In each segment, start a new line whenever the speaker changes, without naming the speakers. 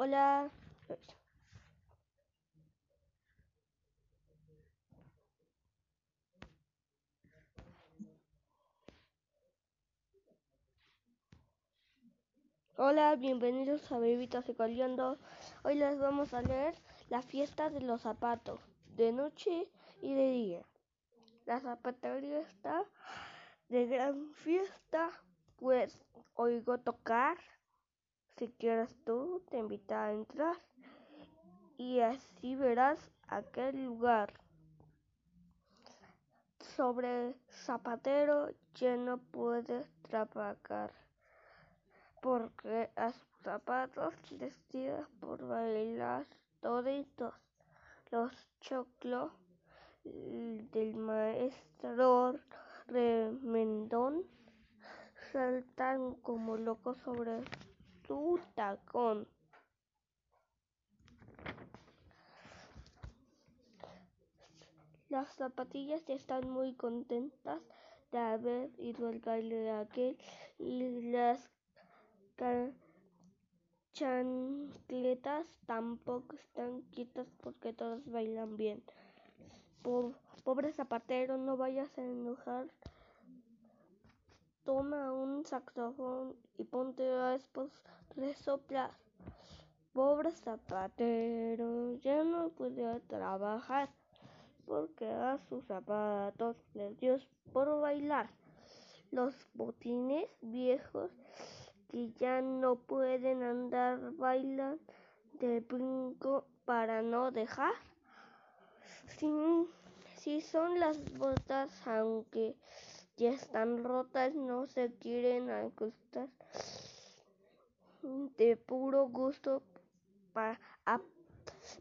Hola. Hola, bienvenidos a Bebitas Ecoliando. Hoy les vamos a leer la fiesta de los zapatos, de noche y de día. La zapatería está de gran fiesta, pues oigo tocar. Si quieres tú, te invita a entrar y así verás aquel lugar. Sobre zapatero ya no puedes trabajar porque a sus zapatos les por bailar toditos los choclos del maestro remendón saltan como locos sobre su tacón. Las zapatillas están muy contentas de haber ido al baile de aquel y las chancletas tampoco están quietas porque todos bailan bien. Pobre zapatero, no vayas a enojar. Toma un saxofón y ponte a resoplar. Pobre zapatero, ya no puede trabajar porque a sus zapatos les dio por bailar. Los botines viejos que ya no pueden andar bailan de brinco para no dejar. Si, son las botas, aunque ya están rotas, no se quieren ajustar de puro gusto.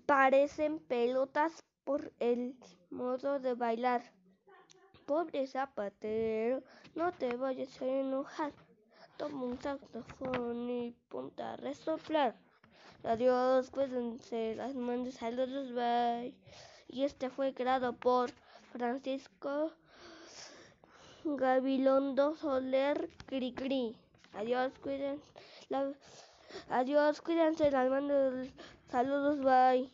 parecen pelotas por el modo de bailar. Pobre zapatero, no te vayas a enojar. Toma un saxofón y ponte a resoplar. Adiós, cuídense, las mandes saludos, bye. Y este fue creado por Francisco Gabilondo Soler Cricri. Adiós, cuídense. adiós, cuídense, las mandes saludos, bye.